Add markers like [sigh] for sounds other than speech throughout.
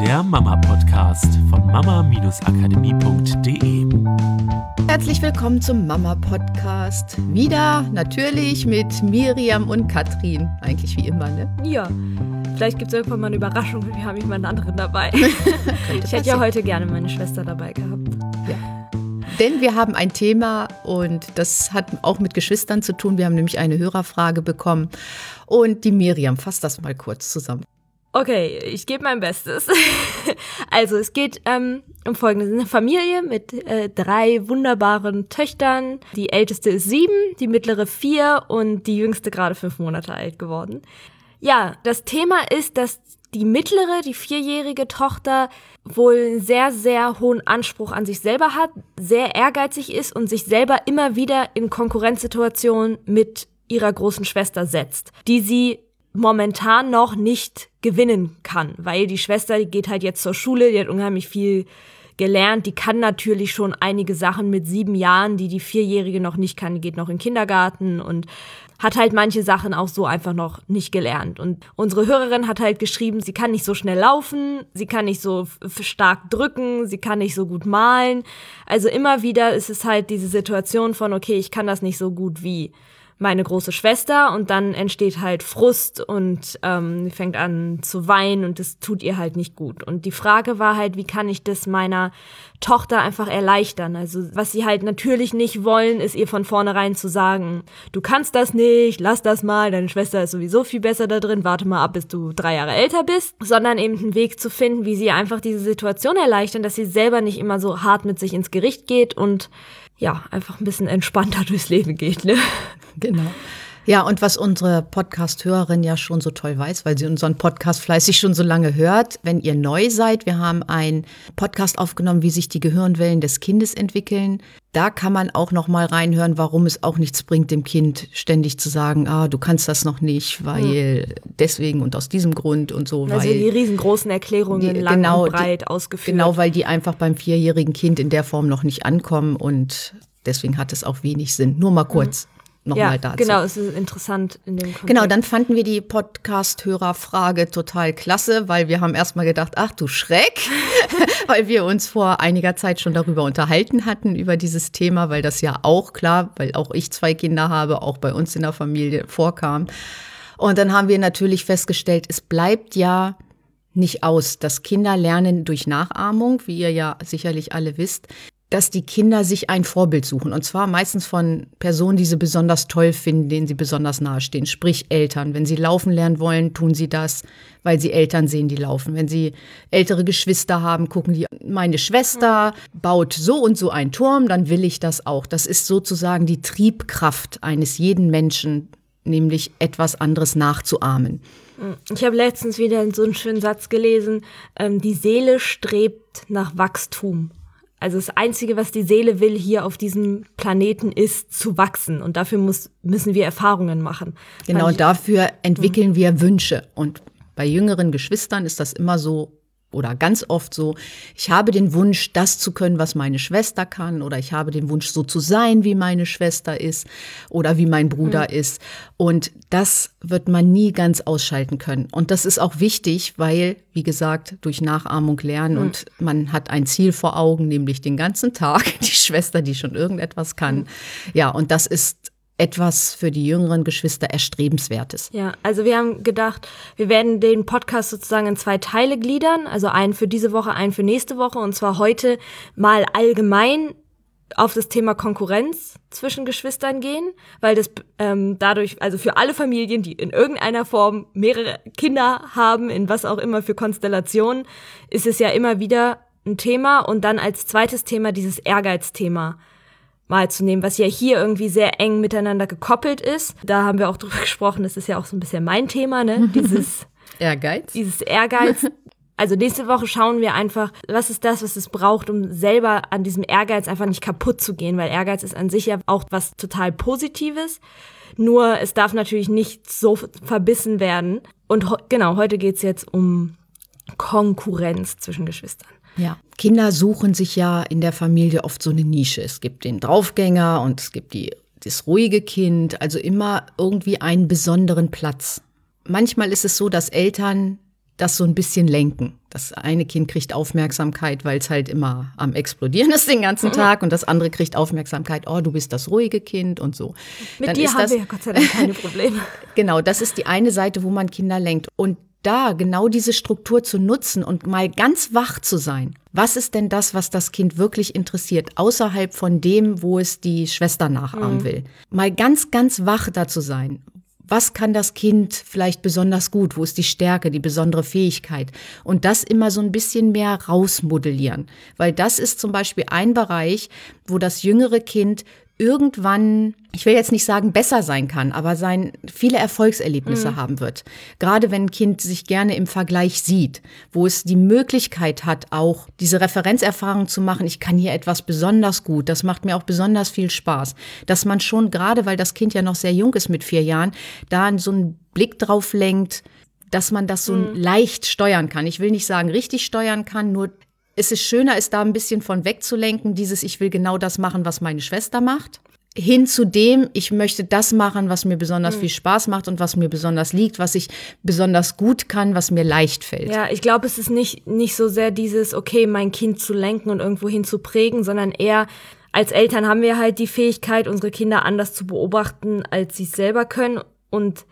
der Mama-Podcast von mama-akademie.de. Herzlich willkommen zum Mama-Podcast. Wieder natürlich mit Miriam und Katrin. Eigentlich wie immer, ne? Ja. Vielleicht gibt es irgendwann mal eine Überraschung und wir haben jemand anderen dabei. [laughs] ich hätte ja heute gerne meine Schwester dabei gehabt. Ja. Denn wir haben ein Thema und das hat auch mit Geschwistern zu tun. Wir haben nämlich eine Hörerfrage bekommen. Und die Miriam fasst das mal kurz zusammen. Okay, ich gebe mein Bestes. [laughs] also es geht ähm, um folgendes. Eine Familie mit äh, drei wunderbaren Töchtern. Die älteste ist sieben, die mittlere vier und die jüngste gerade fünf Monate alt geworden. Ja, das Thema ist, dass die mittlere, die vierjährige Tochter wohl einen sehr, sehr hohen Anspruch an sich selber hat, sehr ehrgeizig ist und sich selber immer wieder in Konkurrenzsituationen mit ihrer großen Schwester setzt, die sie momentan noch nicht gewinnen kann, weil die Schwester, die geht halt jetzt zur Schule, die hat unheimlich viel gelernt, die kann natürlich schon einige Sachen mit sieben Jahren, die die Vierjährige noch nicht kann, die geht noch in den Kindergarten und hat halt manche Sachen auch so einfach noch nicht gelernt. Und unsere Hörerin hat halt geschrieben, sie kann nicht so schnell laufen, sie kann nicht so stark drücken, sie kann nicht so gut malen. Also immer wieder ist es halt diese Situation von, okay, ich kann das nicht so gut wie meine große Schwester und dann entsteht halt Frust und ähm, fängt an zu weinen und das tut ihr halt nicht gut. Und die Frage war halt, wie kann ich das meiner Tochter einfach erleichtern? Also was sie halt natürlich nicht wollen, ist ihr von vornherein zu sagen, du kannst das nicht, lass das mal, deine Schwester ist sowieso viel besser da drin, warte mal ab, bis du drei Jahre älter bist, sondern eben einen Weg zu finden, wie sie einfach diese Situation erleichtern, dass sie selber nicht immer so hart mit sich ins Gericht geht und ja, einfach ein bisschen entspannter durchs Leben geht, ne? Genau. Ja, und was unsere Podcast-Hörerin ja schon so toll weiß, weil sie unseren Podcast fleißig schon so lange hört, wenn ihr neu seid, wir haben einen Podcast aufgenommen, wie sich die Gehirnwellen des Kindes entwickeln. Da kann man auch noch mal reinhören, warum es auch nichts bringt, dem Kind ständig zu sagen, ah, du kannst das noch nicht, weil hm. deswegen und aus diesem Grund und so. Also weil die riesengroßen Erklärungen die, lang genau, und breit die, ausgeführt. Genau, weil die einfach beim vierjährigen Kind in der Form noch nicht ankommen und deswegen hat es auch wenig Sinn. Nur mal kurz. Mhm nochmal ja, dazu. Genau, es ist interessant in dem Kontext. Genau, dann fanden wir die Podcast-Hörerfrage total klasse, weil wir haben erstmal gedacht, ach du Schreck, [laughs] weil wir uns vor einiger Zeit schon darüber unterhalten hatten, über dieses Thema, weil das ja auch klar, weil auch ich zwei Kinder habe, auch bei uns in der Familie vorkam. Und dann haben wir natürlich festgestellt, es bleibt ja nicht aus, dass Kinder lernen durch Nachahmung, wie ihr ja sicherlich alle wisst dass die Kinder sich ein Vorbild suchen. Und zwar meistens von Personen, die sie besonders toll finden, denen sie besonders nahestehen. Sprich Eltern. Wenn sie laufen lernen wollen, tun sie das, weil sie Eltern sehen, die laufen. Wenn sie ältere Geschwister haben, gucken die, meine Schwester baut so und so einen Turm, dann will ich das auch. Das ist sozusagen die Triebkraft eines jeden Menschen, nämlich etwas anderes nachzuahmen. Ich habe letztens wieder so einen schönen Satz gelesen, ähm, die Seele strebt nach Wachstum. Also das Einzige, was die Seele will hier auf diesem Planeten, ist zu wachsen. Und dafür muss, müssen wir Erfahrungen machen. Genau, und dafür entwickeln wir Wünsche. Und bei jüngeren Geschwistern ist das immer so oder ganz oft so, ich habe den Wunsch, das zu können, was meine Schwester kann, oder ich habe den Wunsch, so zu sein, wie meine Schwester ist oder wie mein Bruder mhm. ist. Und das wird man nie ganz ausschalten können. Und das ist auch wichtig, weil, wie gesagt, durch Nachahmung lernen mhm. und man hat ein Ziel vor Augen, nämlich den ganzen Tag [laughs] die Schwester, die schon irgendetwas kann. Mhm. Ja, und das ist etwas für die jüngeren Geschwister Erstrebenswertes. Ja, also wir haben gedacht, wir werden den Podcast sozusagen in zwei Teile gliedern, also einen für diese Woche, einen für nächste Woche. Und zwar heute mal allgemein auf das Thema Konkurrenz zwischen Geschwistern gehen, weil das ähm, dadurch, also für alle Familien, die in irgendeiner Form mehrere Kinder haben, in was auch immer für Konstellationen, ist es ja immer wieder ein Thema. Und dann als zweites Thema dieses Ehrgeizthema mal zu nehmen, was ja hier irgendwie sehr eng miteinander gekoppelt ist. Da haben wir auch drüber [laughs] gesprochen, das ist ja auch so ein bisschen mein Thema, ne? [laughs] Dieses Ehrgeiz. Dieses Ehrgeiz. [laughs] Also nächste Woche schauen wir einfach, was ist das, was es braucht, um selber an diesem Ehrgeiz einfach nicht kaputt zu gehen, weil Ehrgeiz ist an sich ja auch was total Positives. Nur es darf natürlich nicht so verbissen werden. Und genau, heute geht's jetzt um Konkurrenz zwischen Geschwistern. Ja, Kinder suchen sich ja in der Familie oft so eine Nische. Es gibt den Draufgänger und es gibt die, das ruhige Kind, also immer irgendwie einen besonderen Platz. Manchmal ist es so, dass Eltern das so ein bisschen lenken. Das eine Kind kriegt Aufmerksamkeit, weil es halt immer am Explodieren ist den ganzen Tag und das andere kriegt Aufmerksamkeit, oh, du bist das ruhige Kind und so. Mit Dann dir ist haben das, wir ja Gott sei Dank keine Probleme. [laughs] Genau, das ist die eine Seite, wo man Kinder lenkt. Und da genau diese Struktur zu nutzen und mal ganz wach zu sein. Was ist denn das, was das Kind wirklich interessiert, außerhalb von dem, wo es die Schwester nachahmen will? Mal ganz, ganz wach da zu sein. Was kann das Kind vielleicht besonders gut? Wo ist die Stärke, die besondere Fähigkeit? Und das immer so ein bisschen mehr rausmodellieren. Weil das ist zum Beispiel ein Bereich, wo das jüngere Kind irgendwann, ich will jetzt nicht sagen besser sein kann, aber sein viele Erfolgserlebnisse haben wird. Gerade wenn ein Kind sich gerne im Vergleich sieht, wo es die Möglichkeit hat, auch diese Referenzerfahrung zu machen, ich kann hier etwas besonders gut, das macht mir auch besonders viel Spaß, dass man schon gerade, weil das Kind ja noch sehr jung ist mit vier Jahren, da so einen Blick drauf lenkt, dass man das so leicht steuern kann. Ich will nicht sagen richtig steuern kann, nur es ist schöner, es da ein bisschen von wegzulenken, dieses ich will genau das machen, was meine Schwester macht, hin zu dem, ich möchte das machen, was mir besonders viel Spaß macht und was mir besonders liegt, was ich besonders gut kann, was mir leicht fällt. Ja, ich glaube, es ist nicht, nicht so sehr dieses, okay, mein Kind zu lenken und irgendwo hin zu prägen, sondern eher, als Eltern haben wir halt die Fähigkeit, unsere Kinder anders zu beobachten, als sie es selber können und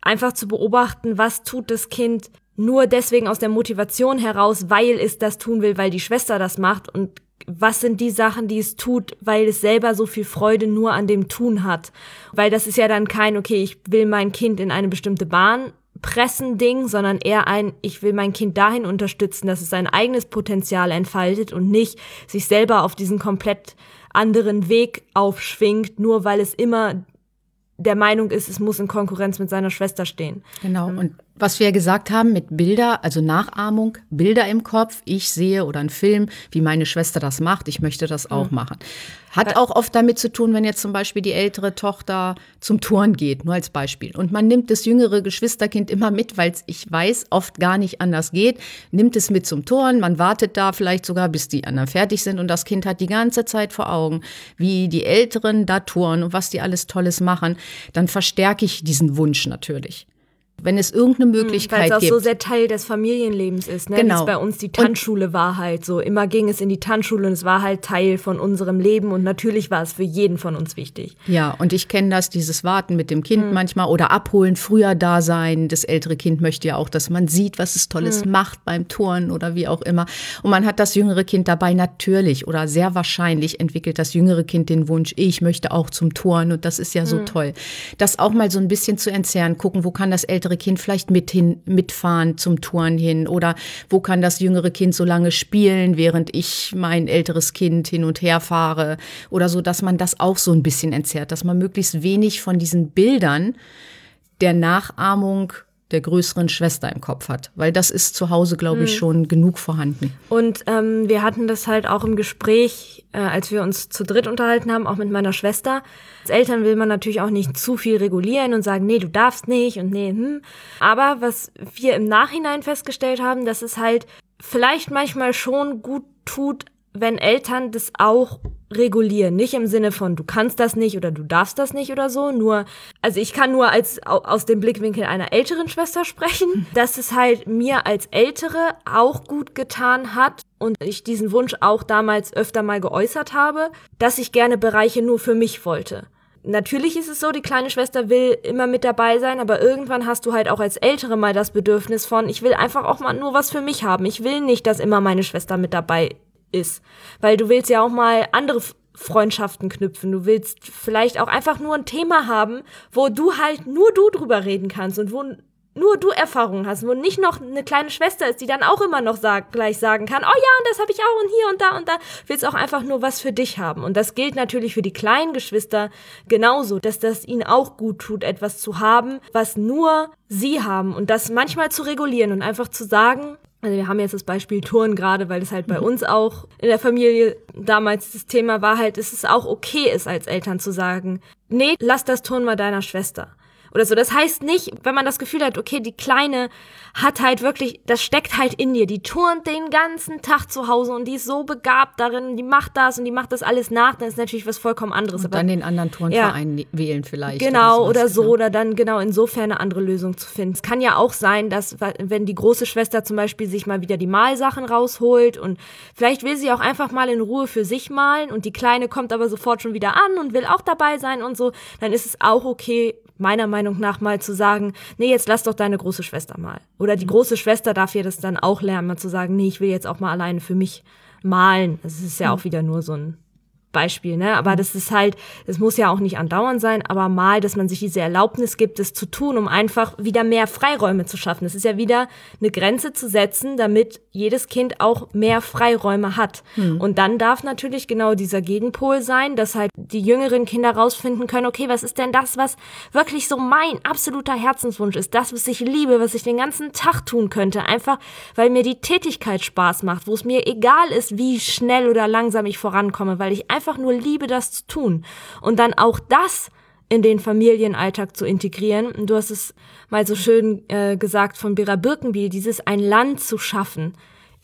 einfach zu beobachten, was tut das Kind nur deswegen aus der Motivation heraus, weil es das tun will, weil die Schwester das macht und was sind die Sachen, die es tut, weil es selber so viel Freude nur an dem Tun hat. Weil das ist ja dann kein, okay, ich will mein Kind in eine bestimmte Bahn pressen Ding, sondern eher ein, ich will mein Kind dahin unterstützen, dass es sein eigenes Potenzial entfaltet und nicht sich selber auf diesen komplett anderen Weg aufschwingt, nur weil es immer der Meinung ist, es muss in Konkurrenz mit seiner Schwester stehen. Genau. Und was wir ja gesagt haben mit Bilder, also Nachahmung, Bilder im Kopf, ich sehe oder ein Film, wie meine Schwester das macht, ich möchte das auch machen. Hat auch oft damit zu tun, wenn jetzt zum Beispiel die ältere Tochter zum Turn geht, nur als Beispiel. Und man nimmt das jüngere Geschwisterkind immer mit, weil es, ich weiß, oft gar nicht anders geht, nimmt es mit zum Turn, man wartet da vielleicht sogar, bis die anderen fertig sind. Und das Kind hat die ganze Zeit vor Augen, wie die Älteren da turnen und was die alles Tolles machen, dann verstärke ich diesen Wunsch natürlich. Wenn es irgendeine Weil Möglichkeit es auch gibt. so sehr Teil des Familienlebens ist. Ne? Genau. Wie es bei uns die Tanzschule war halt so. Immer ging es in die Tanzschule und es war halt Teil von unserem Leben und natürlich war es für jeden von uns wichtig. Ja, und ich kenne das, dieses Warten mit dem Kind manchmal oder abholen, früher da sein. Das ältere Kind möchte ja auch, dass man sieht, was es Tolles macht beim Turnen oder wie auch immer. Und man hat das jüngere Kind dabei natürlich oder sehr wahrscheinlich entwickelt das jüngere Kind den Wunsch, ich möchte auch zum Turnen und das ist ja so toll. Das auch mal so ein bisschen zu entzerren, gucken, wo kann das ältere Kind vielleicht mit hin, mitfahren zum Touren hin? Oder wo kann das jüngere Kind so lange spielen, während ich mein älteres Kind hin und her fahre? Oder so, dass man das auch so ein bisschen entzerrt, dass man möglichst wenig von diesen Bildern der Nachahmung der größeren Schwester im Kopf hat, weil das ist zu Hause, glaube ich, schon genug vorhanden. Und ähm, wir hatten das halt auch im Gespräch, äh, als wir uns zu dritt unterhalten haben, auch mit meiner Schwester. Als Eltern will man natürlich auch nicht zu viel regulieren und sagen, nee, du darfst nicht und nee, hm. Aber was wir im Nachhinein festgestellt haben, dass es halt vielleicht manchmal schon gut tut, wenn Eltern das auch regulieren. Nicht im Sinne von, du kannst das nicht oder du darfst das nicht oder so. Nur, also ich kann nur als au- aus dem Blickwinkel einer älteren Schwester sprechen, dass es halt mir als Ältere auch gut getan hat und ich diesen Wunsch auch damals öfter mal geäußert habe, dass ich gerne Bereiche nur für mich wollte. Natürlich ist es so, die kleine Schwester will immer mit dabei sein, aber irgendwann hast du halt auch als Ältere mal das Bedürfnis von, ich will einfach auch mal nur was für mich haben. Ich will nicht, dass immer meine Schwester mit dabei ist. Weil du willst ja auch mal andere Freundschaften knüpfen. Du willst vielleicht auch einfach nur ein Thema haben, wo du halt nur du drüber reden kannst und wo nur du Erfahrungen hast, wo nicht noch eine kleine Schwester ist, die dann auch immer noch sag, gleich sagen kann, oh ja, und das habe ich auch und hier und da und da. Willst auch einfach nur was für dich haben. Und das gilt natürlich für die kleinen Geschwister genauso, dass das ihnen auch gut tut, etwas zu haben, was nur sie haben und das manchmal zu regulieren und einfach zu sagen, also wir haben jetzt das Beispiel Touren gerade, weil das halt bei uns auch in der Familie damals das Thema war halt, dass es auch okay ist, als Eltern zu sagen, nee, lass das Turnen mal deiner Schwester. Oder so. Das heißt nicht, wenn man das Gefühl hat, okay, die Kleine hat halt wirklich, das steckt halt in dir. Die turnt den ganzen Tag zu Hause und die ist so begabt darin, die macht das und die macht das alles nach, dann ist natürlich was vollkommen anderes. Und dann den anderen Turnverein ja, wählen vielleicht. Genau, oder, so, genau. oder dann genau insofern eine andere Lösung zu finden. Es kann ja auch sein, dass, wenn die große Schwester zum Beispiel sich mal wieder die Malsachen rausholt und vielleicht will sie auch einfach mal in Ruhe für sich malen und die Kleine kommt aber sofort schon wieder an und will auch dabei sein und so, dann ist es auch okay, meiner Meinung nach mal zu sagen, nee, jetzt lass doch deine große Schwester mal. Oder die große Schwester darf ihr das dann auch lernen, mal zu sagen, nee, ich will jetzt auch mal alleine für mich malen. Das ist ja auch wieder nur so ein Beispiel, ne? Aber das ist halt, es muss ja auch nicht andauernd sein, aber mal, dass man sich diese Erlaubnis gibt, es zu tun, um einfach wieder mehr Freiräume zu schaffen. Das ist ja wieder eine Grenze zu setzen, damit jedes Kind auch mehr Freiräume hat. Hm. Und dann darf natürlich genau dieser Gegenpol sein, dass halt die jüngeren Kinder rausfinden können, okay, was ist denn das, was wirklich so mein absoluter Herzenswunsch ist, das, was ich liebe, was ich den ganzen Tag tun könnte, einfach weil mir die Tätigkeit Spaß macht, wo es mir egal ist, wie schnell oder langsam ich vorankomme, weil ich einfach einfach nur liebe, das zu tun. Und dann auch das in den Familienalltag zu integrieren. Du hast es mal so schön äh, gesagt von Bera Birkenbiel, dieses ein Land zu schaffen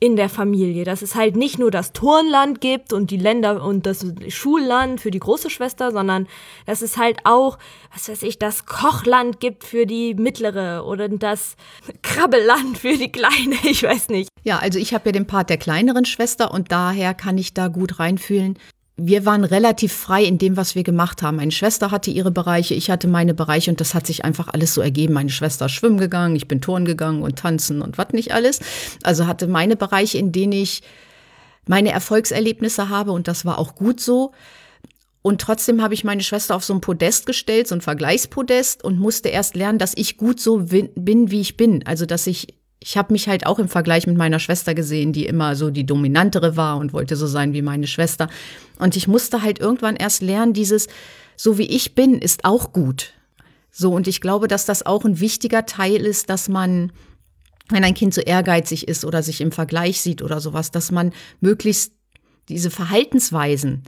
in der Familie, dass es halt nicht nur das Turnland gibt und die Länder und das Schulland für die große Schwester, sondern dass es halt auch, was weiß ich, das Kochland gibt für die mittlere oder das Krabbelland für die kleine, [laughs] ich weiß nicht. Ja, also ich habe ja den Part der kleineren Schwester und daher kann ich da gut reinfühlen wir waren relativ frei in dem, was wir gemacht haben. Meine Schwester hatte ihre Bereiche, ich hatte meine Bereiche und das hat sich einfach alles so ergeben. Meine Schwester ist schwimmen gegangen, ich bin Touren gegangen und tanzen und was nicht alles. Also hatte meine Bereiche, in denen ich meine Erfolgserlebnisse habe und das war auch gut so. Und trotzdem habe ich meine Schwester auf so ein Podest gestellt, so ein Vergleichspodest und musste erst lernen, dass ich gut so bin, wie ich bin. Also, dass ich ich habe mich halt auch im Vergleich mit meiner Schwester gesehen, die immer so die dominantere war und wollte so sein wie meine Schwester. Und ich musste halt irgendwann erst lernen, dieses, so wie ich bin, ist auch gut. So, und ich glaube, dass das auch ein wichtiger Teil ist, dass man, wenn ein Kind so ehrgeizig ist oder sich im Vergleich sieht oder sowas, dass man möglichst diese Verhaltensweisen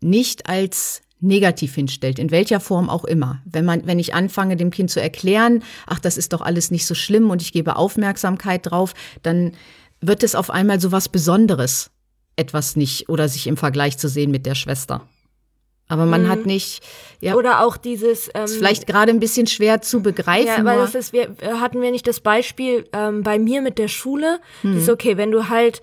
nicht als negativ hinstellt, in welcher Form auch immer. Wenn man, wenn ich anfange, dem Kind zu erklären, ach, das ist doch alles nicht so schlimm und ich gebe Aufmerksamkeit drauf, dann wird es auf einmal so was Besonderes, etwas nicht oder sich im Vergleich zu sehen mit der Schwester. Aber man mhm. hat nicht, ja. Oder auch dieses. Ähm, ist vielleicht gerade ein bisschen schwer zu begreifen. Ja, weil das ist, wir hatten wir nicht das Beispiel ähm, bei mir mit der Schule. Mhm. Das ist okay, wenn du halt,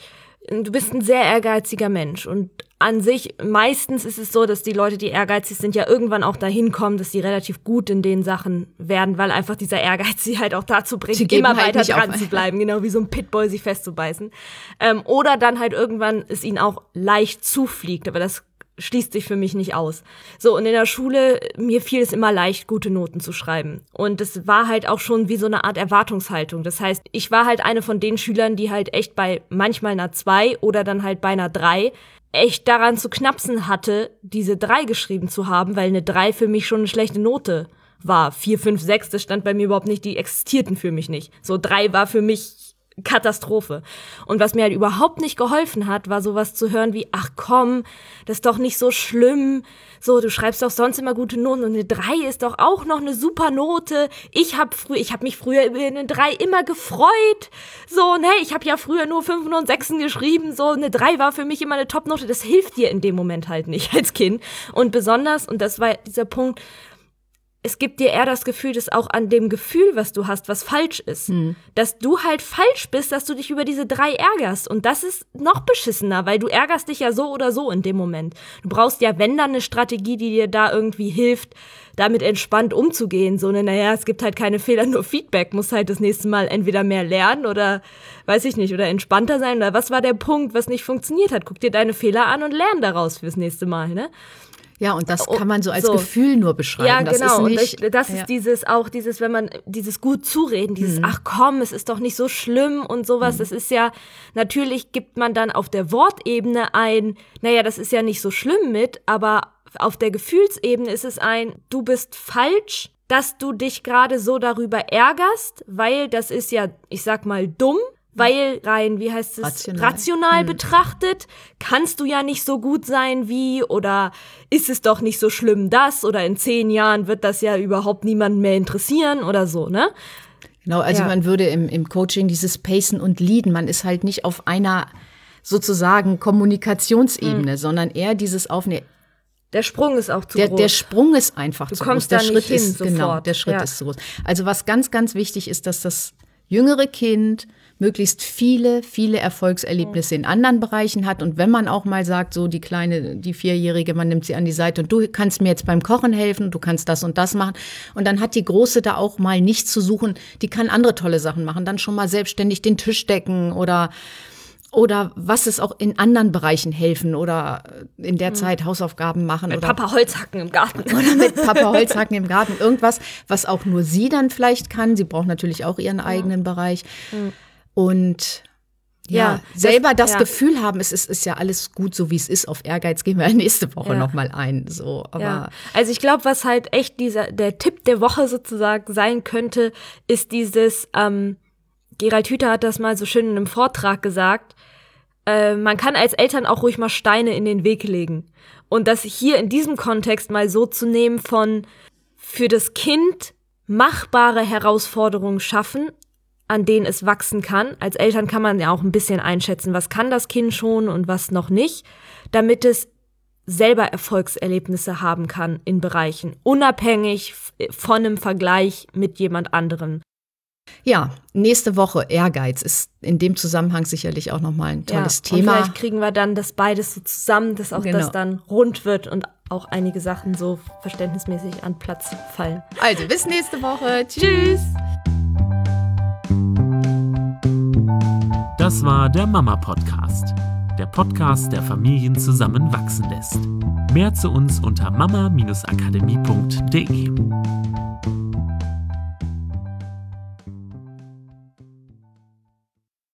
du bist ein sehr ehrgeiziger Mensch und an sich, meistens ist es so, dass die Leute, die ehrgeizig sind, ja irgendwann auch dahin kommen, dass sie relativ gut in den Sachen werden, weil einfach dieser Ehrgeiz [laughs] sie halt auch dazu bringt, immer halt weiter dran zu bleiben, genau wie so ein Pitbull sich festzubeißen. Ähm, oder dann halt irgendwann es ihnen auch leicht zufliegt, aber das schließt sich für mich nicht aus. So, und in der Schule, mir fiel es immer leicht, gute Noten zu schreiben. Und es war halt auch schon wie so eine Art Erwartungshaltung. Das heißt, ich war halt eine von den Schülern, die halt echt bei manchmal einer zwei oder dann halt bei einer drei echt daran zu knapsen hatte, diese drei geschrieben zu haben, weil eine drei für mich schon eine schlechte Note war. Vier, fünf, sechs, das stand bei mir überhaupt nicht, die existierten für mich nicht. So drei war für mich Katastrophe. Und was mir halt überhaupt nicht geholfen hat, war sowas zu hören wie, ach komm, das ist doch nicht so schlimm. So, du schreibst doch sonst immer gute Noten und eine 3 ist doch auch noch eine super Note. Ich habe früher, ich habe mich früher über eine 3 immer gefreut. So, ne, ich habe ja früher nur 5 und 6 geschrieben. So, eine 3 war für mich immer eine Top-Note. Das hilft dir in dem Moment halt nicht [laughs] als Kind. Und besonders, und das war dieser Punkt, es gibt dir eher das Gefühl, dass auch an dem Gefühl, was du hast, was falsch ist. Hm. Dass du halt falsch bist, dass du dich über diese drei ärgerst. Und das ist noch beschissener, weil du ärgerst dich ja so oder so in dem Moment. Du brauchst ja, wenn dann eine Strategie, die dir da irgendwie hilft, damit entspannt umzugehen. So eine, naja, es gibt halt keine Fehler, nur Feedback. Muss halt das nächste Mal entweder mehr lernen oder, weiß ich nicht, oder entspannter sein. Oder was war der Punkt, was nicht funktioniert hat? Guck dir deine Fehler an und lern daraus fürs nächste Mal, ne? Ja, und das kann man so als so. Gefühl nur beschreiben. Ja, das genau. Ist nicht, und das, das ja. ist dieses auch dieses, wenn man dieses gut zureden, dieses mhm. ach komm, es ist doch nicht so schlimm und sowas. Mhm. Das ist ja natürlich gibt man dann auf der Wortebene ein, naja, das ist ja nicht so schlimm mit, aber auf der Gefühlsebene ist es ein, du bist falsch, dass du dich gerade so darüber ärgerst, weil das ist ja, ich sag mal, dumm weil rein, wie heißt es, Rational. rational Hm. betrachtet, kannst du ja nicht so gut sein wie oder ist es doch nicht so schlimm das oder in zehn Jahren wird das ja überhaupt niemanden mehr interessieren oder so, ne? Genau, also Ja. man würde im, im Coaching dieses Pacen und Leaden, man ist halt nicht auf einer sozusagen Kommunikationsebene, sondern eher dieses auf eine Der Sprung ist auch zu der, groß. der Sprung ist einfach zu kommst groß. Der da nicht Schritt hin ist genau, sofort. der Schritt Ja. ist zu groß. Also was ganz, ganz wichtig ist, dass das jüngere Kind möglichst viele, viele Erfolgserlebnisse in anderen Bereichen hat. Und wenn man auch mal sagt, so die kleine, die Vierjährige, man nimmt sie an die Seite und du kannst mir jetzt beim Kochen helfen, du kannst das und das machen. Und dann hat die Große da auch mal nichts zu suchen. Die kann andere tolle Sachen machen. Dann schon mal selbstständig den Tisch decken oder oder was ist auch in anderen Bereichen helfen oder in der Zeit Hausaufgaben machen oder Papa Holzhacken im Garten. [laughs] oder mit Papa Holzhacken im Garten. Irgendwas, was auch nur sie dann vielleicht kann. Sie braucht natürlich auch ihren eigenen Bereich. Und ja, Ja, das- selber das, ja. Gefühl haben, es ist, ist ja alles gut, so wie es ist. Auf Ehrgeiz gehen wir [laughs] nächste Woche Ja. noch mal ein. So, aber Ja. Also ich glaube, was halt echt dieser der Tipp der Woche sozusagen sein könnte, ist dieses, ähm, Gerald Hüther hat das mal so schön in einem Vortrag gesagt, äh, man kann als Eltern auch ruhig mal Steine in den Weg legen. Und das hier in diesem Kontext mal so zu nehmen von für das Kind machbare Herausforderungen schaffen, an denen es wachsen kann. Als Eltern kann man ja auch ein bisschen einschätzen, was kann das Kind schon und was noch nicht, damit es selber Erfolgserlebnisse haben kann in Bereichen, unabhängig von einem Vergleich mit jemand anderem. ja, nächste Woche Ehrgeiz ist in dem Zusammenhang sicherlich auch noch mal ein tolles ja, Und Thema. vielleicht kriegen wir dann das beides so zusammen, dass auch Genau. das dann rund wird und auch einige Sachen so verständnismäßig an Platz fallen. Also bis nächste Woche. Tschüss. Das war der Mama Podcast. Der Podcast, der Familien zusammenwachsen lässt. Mehr zu uns unter mama-akademie.de.